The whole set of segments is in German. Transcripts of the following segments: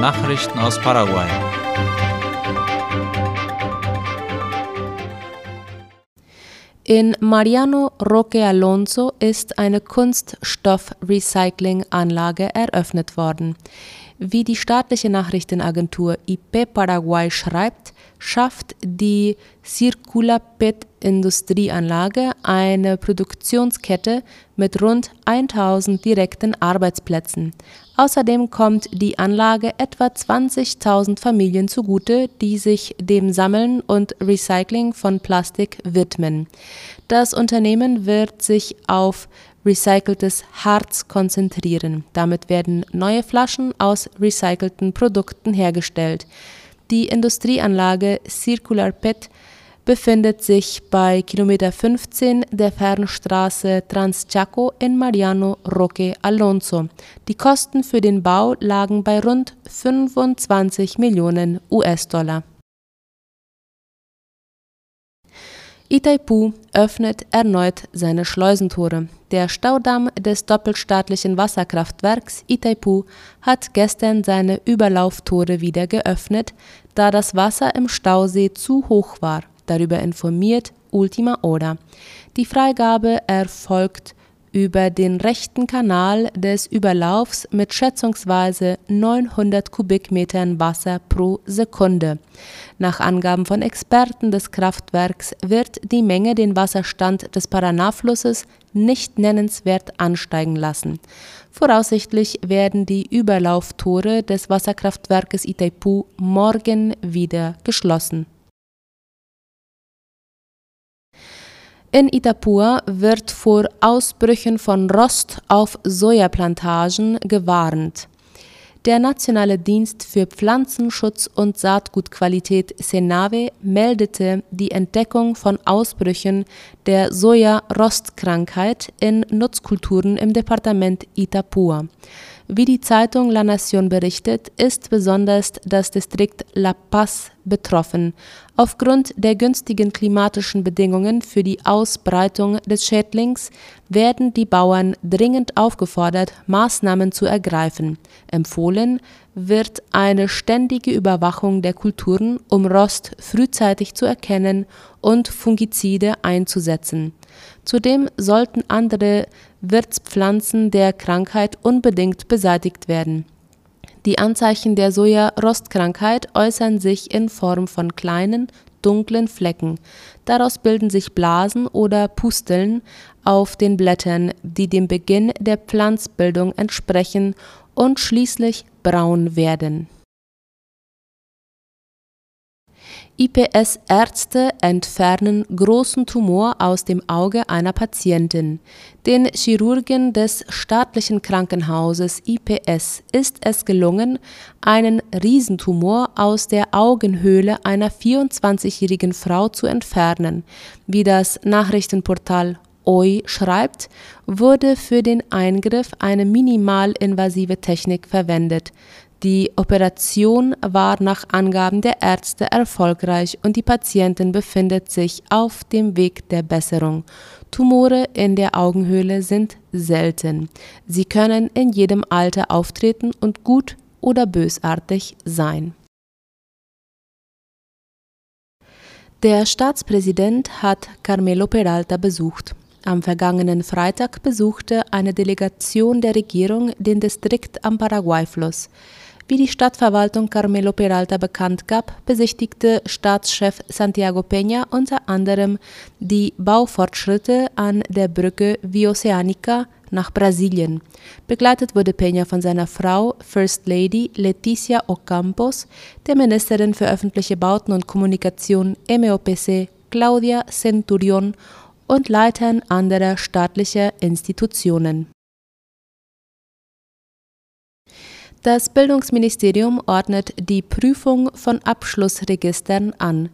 Nachrichten aus Paraguay. In Mariano Roque Alonso ist eine Kunststoffrecyclinganlage eröffnet worden. Wie die staatliche Nachrichtenagentur IP Paraguay schreibt, schafft die Circulapet Industrieanlage eine Produktionskette mit rund 1000 direkten Arbeitsplätzen. Außerdem kommt die Anlage etwa 20.000 Familien zugute, die sich dem Sammeln und Recycling von Plastik widmen. Das Unternehmen wird sich auf recyceltes Harz konzentrieren. Damit werden neue Flaschen aus recycelten Produkten hergestellt. Die Industrieanlage Circular PET befindet sich bei Kilometer 15 der Fernstraße Transchaco in Mariano Roque Alonso. Die Kosten für den Bau lagen bei rund 25 Millionen US-Dollar. Itaipu öffnet erneut seine Schleusentore. Der Staudamm des doppelstaatlichen Wasserkraftwerks Itaipu hat gestern seine Überlauftore wieder geöffnet, da das Wasser im Stausee zu hoch war. Darüber informiert Ultima Hora. Die Freigabe erfolgt über den rechten Kanal des Überlaufs mit schätzungsweise 900 Kubikmetern Wasser pro Sekunde. Nach Angaben von Experten des Kraftwerks wird die Menge den Wasserstand des Paraná-Flusses nicht nennenswert ansteigen lassen. Voraussichtlich werden die Überlauftore des Wasserkraftwerkes Itaipu morgen wieder geschlossen. In Itapua wird vor Ausbrüchen von Rost auf Sojaplantagen gewarnt. Der Nationale Dienst für Pflanzenschutz und Saatgutqualität Senave meldete die Entdeckung von Ausbrüchen der Soja-Rostkrankheit in Nutzkulturen im Departement Itapua. Wie die Zeitung La Nación berichtet, ist besonders das Distrikt La Paz betroffen. Aufgrund der günstigen klimatischen Bedingungen für die Ausbreitung des Schädlings werden die Bauern dringend aufgefordert, Maßnahmen zu ergreifen. Empfohlen wird eine ständige Überwachung der Kulturen, um Rost frühzeitig zu erkennen und Fungizide einzusetzen. Zudem sollten andere Wirtspflanzen der Krankheit unbedingt beseitigt werden. Die Anzeichen der Soja-Rostkrankheit äußern sich in Form von kleinen, dunklen Flecken. Daraus bilden sich Blasen oder Pusteln auf den Blättern, die dem Beginn der Pflanzbildung entsprechen und schließlich braun werden IPS-Ärzte entfernen großen Tumor aus dem Auge einer Patientin. Den Chirurgen des staatlichen Krankenhauses IPS ist es gelungen, einen Riesentumor aus der Augenhöhle einer 24-jährigen Frau zu entfernen. Wie das Nachrichtenportal OI schreibt, wurde für den Eingriff eine minimalinvasive Technik verwendet. Die Operation war nach Angaben der Ärzte erfolgreich und die Patientin befindet sich auf dem Weg der Besserung. Tumore in der Augenhöhle sind selten. Sie können in jedem Alter auftreten und gut oder bösartig sein. Der Staatspräsident hat Carmelo Peralta besucht. Am vergangenen Freitag besuchte eine Delegation der Regierung den Distrikt am Paraguayfluss. Wie die Stadtverwaltung Carmelo Peralta bekannt gab, besichtigte Staatschef Santiago Peña unter anderem die Baufortschritte an der Brücke Via Oceanica nach Brasilien. Begleitet wurde Peña von seiner Frau, First Lady Leticia Ocampos, der Ministerin für öffentliche Bauten und Kommunikation MEOPC Claudia Centurion und Leitern anderer staatlicher Institutionen. Das Bildungsministerium ordnet die Prüfung von Abschlussregistern an.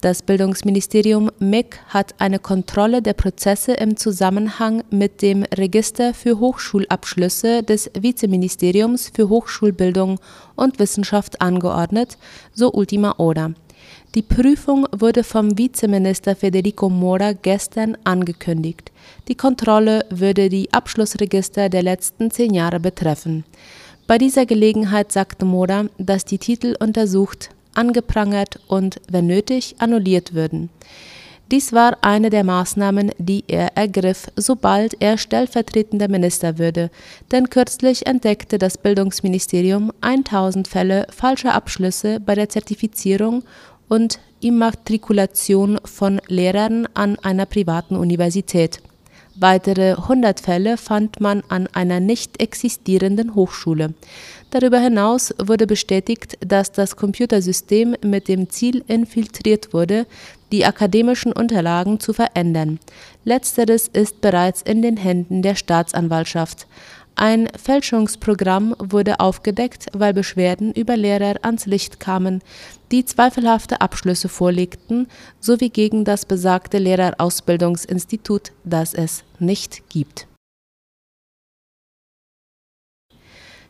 Das Bildungsministerium MIG hat eine Kontrolle der Prozesse im Zusammenhang mit dem Register für Hochschulabschlüsse des Vizeministeriums für Hochschulbildung und Wissenschaft angeordnet, so Ultima Hora. Die Prüfung wurde vom Vizeminister Federico Mora gestern angekündigt. Die Kontrolle würde die Abschlussregister der letzten zehn Jahre betreffen. Bei dieser Gelegenheit sagte Moda, dass die Titel untersucht, angeprangert und, wenn nötig, annulliert würden. Dies war eine der Maßnahmen, die er ergriff, sobald er stellvertretender Minister würde, denn kürzlich entdeckte das Bildungsministerium 1000 Fälle falscher Abschlüsse bei der Zertifizierung und Immatrikulation von Lehrern an einer privaten Universität. Weitere 100 Fälle fand man an einer nicht existierenden Hochschule. Darüber hinaus wurde bestätigt, dass das Computersystem mit dem Ziel infiltriert wurde, die akademischen Unterlagen zu verändern. Letzteres ist bereits in den Händen der Staatsanwaltschaft. Ein Fälschungsprogramm wurde aufgedeckt, weil Beschwerden über Lehrer ans Licht kamen, die zweifelhafte Abschlüsse vorlegten, sowie gegen das besagte Lehrerausbildungsinstitut, das es nicht gibt.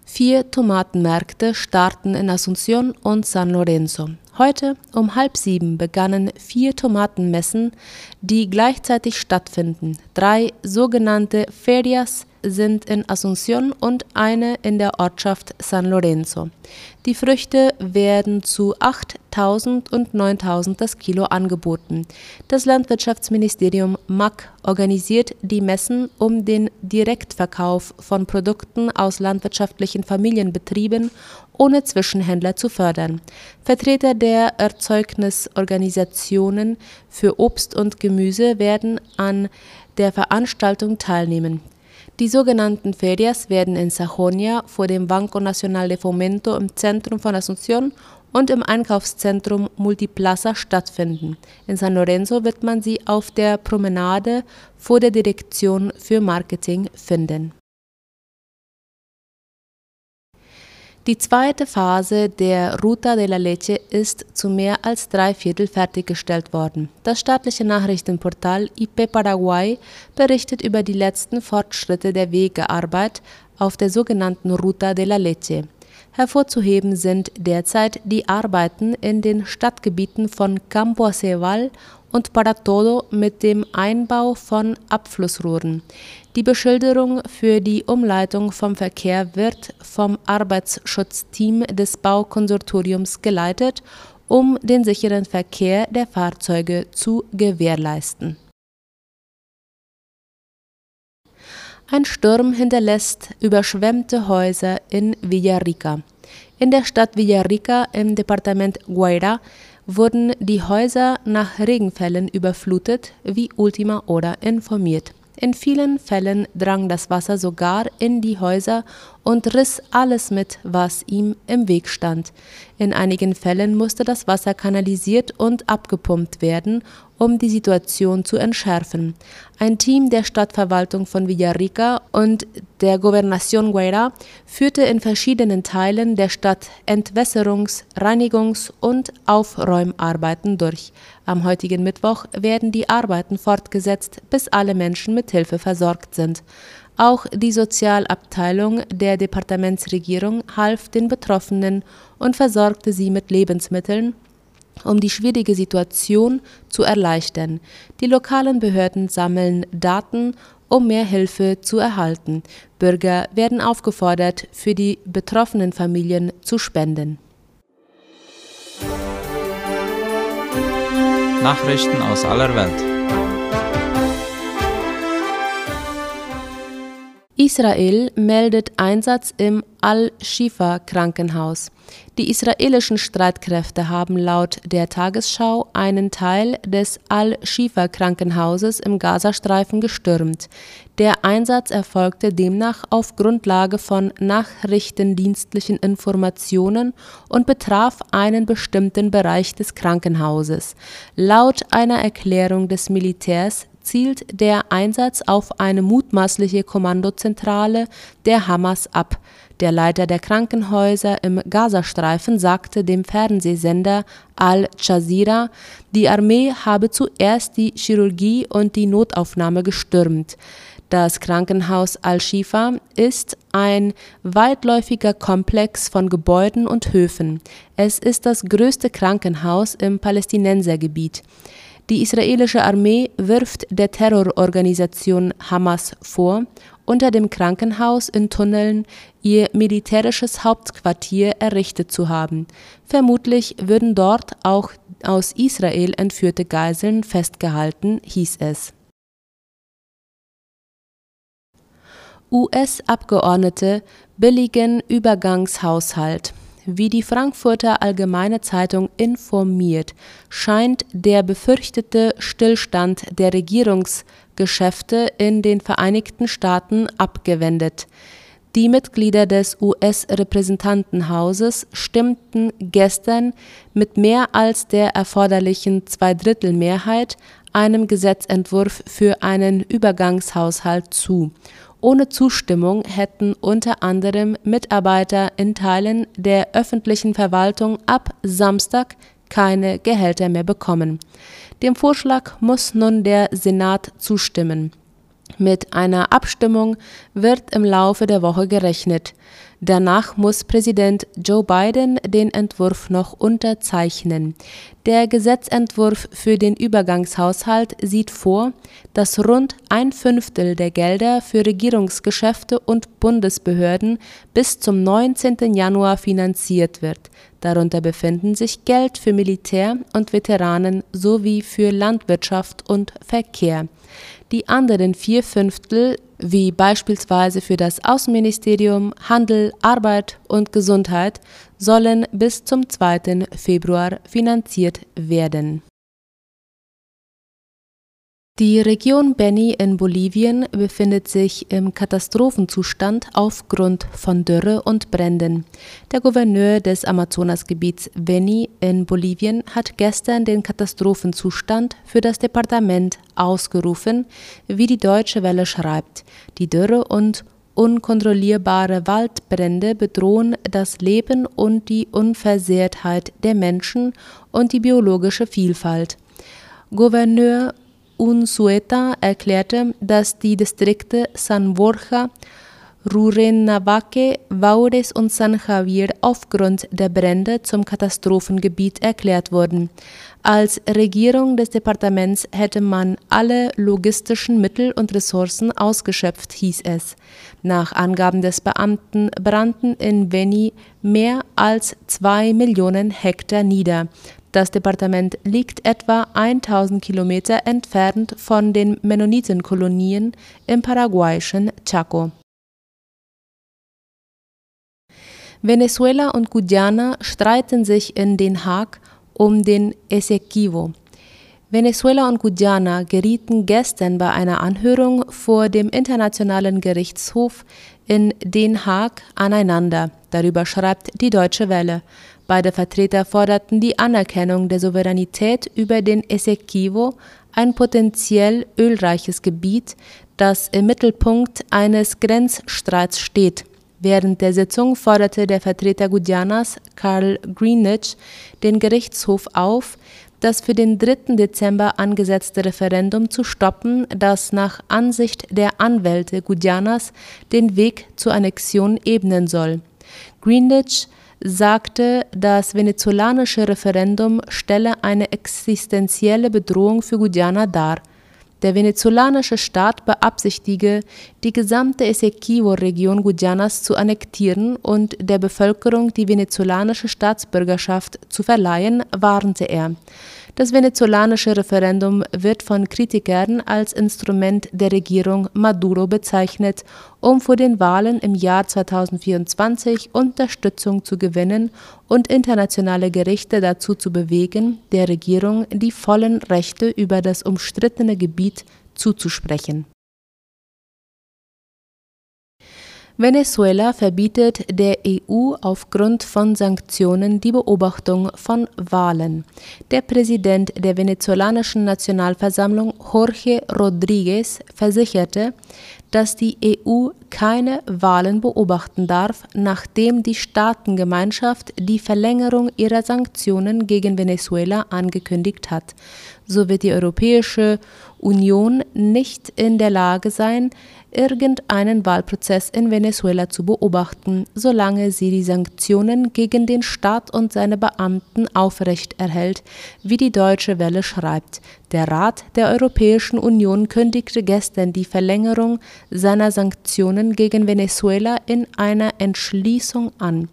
Vier Tomatenmärkte starten in Asunción und San Lorenzo. Heute um halb sieben begannen vier Tomatenmessen, die gleichzeitig stattfinden. Drei sogenannte Ferias sind in Asunción und eine in der Ortschaft San Lorenzo. Die Früchte werden zu 8.000 und 9.000 das Kilo angeboten. Das Landwirtschaftsministerium MAC organisiert die Messen, um den Direktverkauf von Produkten aus landwirtschaftlichen Familienbetrieben ohne Zwischenhändler zu fördern. Vertreter der Erzeugnisorganisationen für Obst und Gemüse werden an der Veranstaltung teilnehmen. Die sogenannten Ferias werden in Sajonia vor dem Banco Nacional de Fomento im Zentrum von Asunción und im Einkaufszentrum Multiplaza stattfinden. In San Lorenzo wird man sie auf der Promenade vor der Direktion für Marketing finden. Die zweite Phase der Ruta de la Leche ist zu mehr als drei Viertel fertiggestellt worden. Das staatliche Nachrichtenportal IP Paraguay berichtet über die letzten Fortschritte der Wegearbeit auf der sogenannten Ruta de la Leche. Hervorzuheben sind derzeit die Arbeiten in den Stadtgebieten von Campo Aceval und Para Todo mit dem Einbau von Abflussrohren. Die Beschilderung für die Umleitung vom Verkehr wird vom Arbeitsschutzteam des Baukonsortiums geleitet, um den sicheren Verkehr der Fahrzeuge zu gewährleisten. Ein Sturm hinterlässt überschwemmte Häuser in Villarrica. In der Stadt Villarrica im Departement Guaira wurden die Häuser nach Regenfällen überflutet, wie Ultima Hora informiert. In vielen Fällen drang das Wasser sogar in die Häuser und riss alles mit, was ihm im Weg stand. In einigen Fällen musste das Wasser kanalisiert und abgepumpt werden, um die Situation zu entschärfen. Ein Team der Stadtverwaltung von Villarrica und der Gobernación Guaira führte in verschiedenen Teilen der Stadt Entwässerungs-, Reinigungs- und Aufräumarbeiten durch. Am heutigen Mittwoch werden die Arbeiten fortgesetzt, bis alle Menschen mit Hilfe versorgt sind. Auch die Sozialabteilung der Departementsregierung half den Betroffenen und versorgte sie mit Lebensmitteln, um die schwierige Situation zu erleichtern. Die lokalen Behörden sammeln Daten, um mehr Hilfe zu erhalten. Bürger werden aufgefordert, für die betroffenen Familien zu spenden. Nachrichten aus aller Welt. Israel meldet Einsatz im Al-Shifa-Krankenhaus. Die israelischen Streitkräfte haben laut der Tagesschau einen Teil des Al-Shifa-Krankenhauses im Gazastreifen gestürmt. Der Einsatz erfolgte demnach auf Grundlage von nachrichtendienstlichen Informationen und betraf einen bestimmten Bereich des Krankenhauses. Laut einer Erklärung des Militärs zielt der Einsatz auf eine mutmaßliche Kommandozentrale der Hamas ab. Der Leiter der Krankenhäuser im Gazastreifen sagte dem Fernsehsender Al Jazeera, die Armee habe zuerst die Chirurgie und die Notaufnahme gestürmt. Das Krankenhaus Al-Shifa ist ein weitläufiger Komplex von Gebäuden und Höfen. Es ist das größte Krankenhaus im Palästinensergebiet. Die israelische Armee wirft der Terrororganisation Hamas vor, unter dem Krankenhaus in Tunneln ihr militärisches Hauptquartier errichtet zu haben. Vermutlich würden dort auch aus Israel entführte Geiseln festgehalten, hieß es. US-Abgeordnete billigen Übergangshaushalt. Wie die Frankfurter Allgemeine Zeitung informiert, scheint der befürchtete Stillstand der Regierungsgeschäfte in den Vereinigten Staaten abgewendet. Die Mitglieder des US-Repräsentantenhauses stimmten gestern mit mehr als der erforderlichen Zweidrittelmehrheit einem Gesetzentwurf für einen Übergangshaushalt zu ohne Zustimmung hätten unter anderem Mitarbeiter in Teilen der öffentlichen Verwaltung ab Samstag keine Gehälter mehr bekommen. Dem Vorschlag muss nun der Senat zustimmen. Mit einer Abstimmung wird im Laufe der Woche gerechnet. Danach muss Präsident Joe Biden den Entwurf noch unterzeichnen. Der Gesetzentwurf für den Übergangshaushalt sieht vor, dass rund ein Fünftel der Gelder für Regierungsgeschäfte und Bundesbehörden bis zum 19. Januar finanziert wird. Darunter befinden sich Geld für Militär und Veteranen sowie für Landwirtschaft und Verkehr. Die anderen vier Fünftel wie beispielsweise für das Außenministerium, Handel, Arbeit und Gesundheit, sollen bis zum 2. Februar finanziert werden die Region Beni in Bolivien befindet sich im Katastrophenzustand aufgrund von Dürre und Bränden. Der Gouverneur des Amazonasgebiets Beni in Bolivien hat gestern den Katastrophenzustand für das Departement ausgerufen, wie die Deutsche Welle schreibt. Die Dürre und unkontrollierbare Waldbrände bedrohen das Leben und die Unversehrtheit der Menschen und die biologische Vielfalt. Gouverneur Unsueta erklärte, dass die Distrikte San Borja, Rurrenabaque, Vaures und San Javier aufgrund der Brände zum Katastrophengebiet erklärt wurden. Als Regierung des Departements hätte man alle logistischen Mittel und Ressourcen ausgeschöpft, hieß es. Nach Angaben des Beamten brannten in Beni mehr als zwei Millionen Hektar nieder. Das Departement liegt etwa 1000 Kilometer entfernt von den Mennonitenkolonien im paraguayischen Chaco. Venezuela und Guyana streiten sich in Den Haag um den Essequibo. Venezuela und Guyana gerieten gestern bei einer Anhörung vor dem Internationalen Gerichtshof in Den Haag aneinander. Darüber schreibt die Deutsche Welle. Beide Vertreter forderten die Anerkennung der Souveränität über den Essequibo, ein potenziell ölreiches Gebiet, das im Mittelpunkt eines Grenzstreits steht. Während der Sitzung forderte der Vertreter Guyanas, Carl Greenwich, den Gerichtshof auf, das für den 3. Dezember angesetzte Referendum zu stoppen, das nach Ansicht der Anwälte Guyanas den Weg zur Annexion ebnen soll. Greenwich sagte, das venezolanische Referendum stelle eine existenzielle Bedrohung für Guyana dar. Der venezolanische Staat beabsichtige, die gesamte Essequibo-Region Guyanas zu annektieren und der Bevölkerung die venezolanische Staatsbürgerschaft zu verleihen, warnte er. Das venezolanische Referendum wird von Kritikern als Instrument der Regierung Maduro bezeichnet, um vor den Wahlen im Jahr 2024 Unterstützung zu gewinnen und internationale Gerichte dazu zu bewegen, der Regierung die vollen Rechte über das umstrittene Gebiet zuzusprechen Venezuela verbietet der EU aufgrund von Sanktionen die Beobachtung von Wahlen. Der Präsident der venezolanischen Nationalversammlung Jorge Rodríguez versicherte, dass die EU keine Wahlen beobachten darf, nachdem die Staatengemeinschaft die Verlängerung ihrer Sanktionen gegen Venezuela angekündigt hat. So wird die Europäische Union nicht in der Lage sein, irgendeinen Wahlprozess in Venezuela zu beobachten, solange sie die Sanktionen gegen den Staat und seine Beamten aufrechterhält, wie die Deutsche Welle schreibt. Der Rat der Europäischen Union kündigte gestern die Verlängerung seiner Sanktionen gegen Venezuela in einer Entschließung an.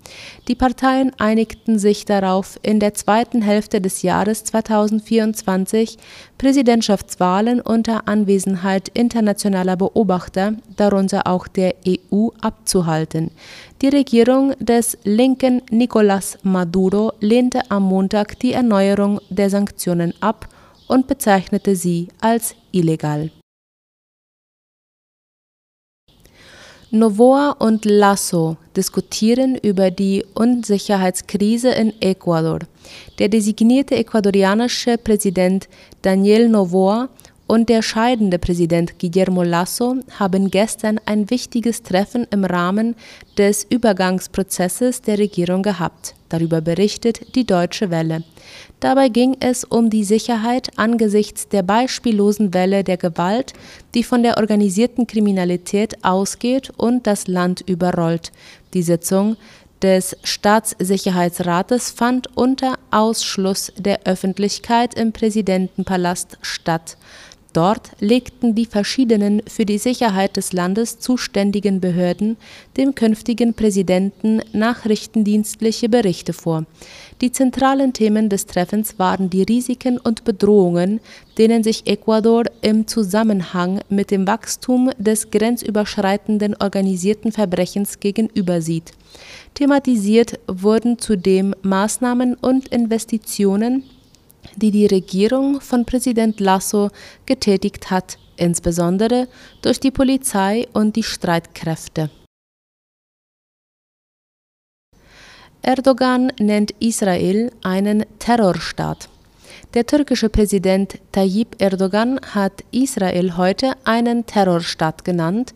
Die Parteien einigten sich darauf, in der zweiten Hälfte des Jahres 2024 Präsidentschaftswahlen unter Anwesenheit internationaler Beobachter, darunter auch der EU, abzuhalten. Die Regierung des linken Nicolás Maduro lehnte am Montag die Erneuerung der Sanktionen ab und bezeichnete sie als illegal. Novoa und Lasso diskutieren über die Unsicherheitskrise in Ecuador. Der designierte ecuadorianische Präsident Daniel Novoa und der scheidende Präsident Guillermo Lasso haben gestern ein wichtiges Treffen im Rahmen des Übergangsprozesses der Regierung gehabt. Darüber berichtet die Deutsche Welle. Dabei ging es um die Sicherheit angesichts der beispiellosen Welle der Gewalt, die von der organisierten Kriminalität ausgeht und das Land überrollt. Die Sitzung des Staatssicherheitsrates fand unter Ausschluss der Öffentlichkeit im Präsidentenpalast statt. Dort legten die verschiedenen für die Sicherheit des Landes zuständigen Behörden dem künftigen Präsidenten nachrichtendienstliche Berichte vor. Die zentralen Themen des Treffens waren die Risiken und Bedrohungen, denen sich Ecuador im Zusammenhang mit dem Wachstum des grenzüberschreitenden organisierten Verbrechens gegenübersieht. Thematisiert wurden zudem Maßnahmen und Investitionen die die Regierung von Präsident Lasso getätigt hat, insbesondere durch die Polizei und die Streitkräfte. Erdogan nennt Israel einen Terrorstaat. Der türkische Präsident Tayyip Erdogan hat Israel heute einen Terrorstaat genannt,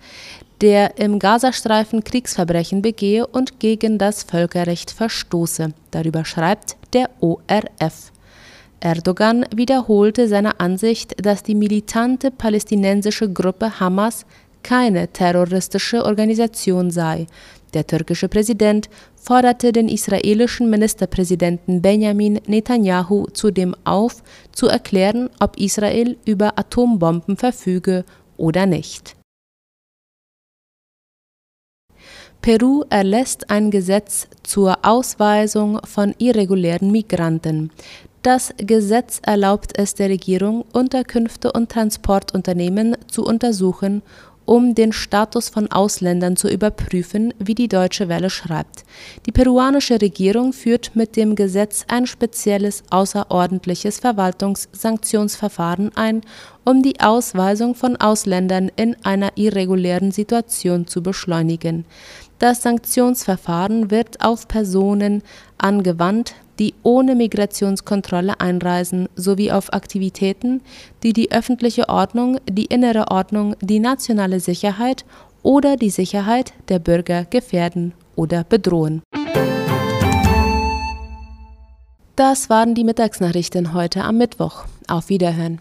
der im Gazastreifen Kriegsverbrechen begehe und gegen das Völkerrecht verstoße. Darüber schreibt der ORF. Erdogan wiederholte seine Ansicht, dass die militante palästinensische Gruppe Hamas keine terroristische Organisation sei. Der türkische Präsident forderte den israelischen Ministerpräsidenten Benjamin Netanyahu zudem auf, zu erklären, ob Israel über Atombomben verfüge oder nicht. Peru erlässt ein Gesetz zur Ausweisung von irregulären Migranten. Das Gesetz erlaubt es der Regierung, Unterkünfte und Transportunternehmen zu untersuchen, um den Status von Ausländern zu überprüfen, wie die Deutsche Welle schreibt. Die peruanische Regierung führt mit dem Gesetz ein spezielles außerordentliches Verwaltungssanktionsverfahren ein, um die Ausweisung von Ausländern in einer irregulären Situation zu beschleunigen. Das Sanktionsverfahren wird auf Personen angewandt, die ohne Migrationskontrolle einreisen, sowie auf Aktivitäten, die die öffentliche Ordnung, die innere Ordnung, die nationale Sicherheit oder die Sicherheit der Bürger gefährden oder bedrohen. Das waren die Mittagsnachrichten heute am Mittwoch. Auf Wiederhören.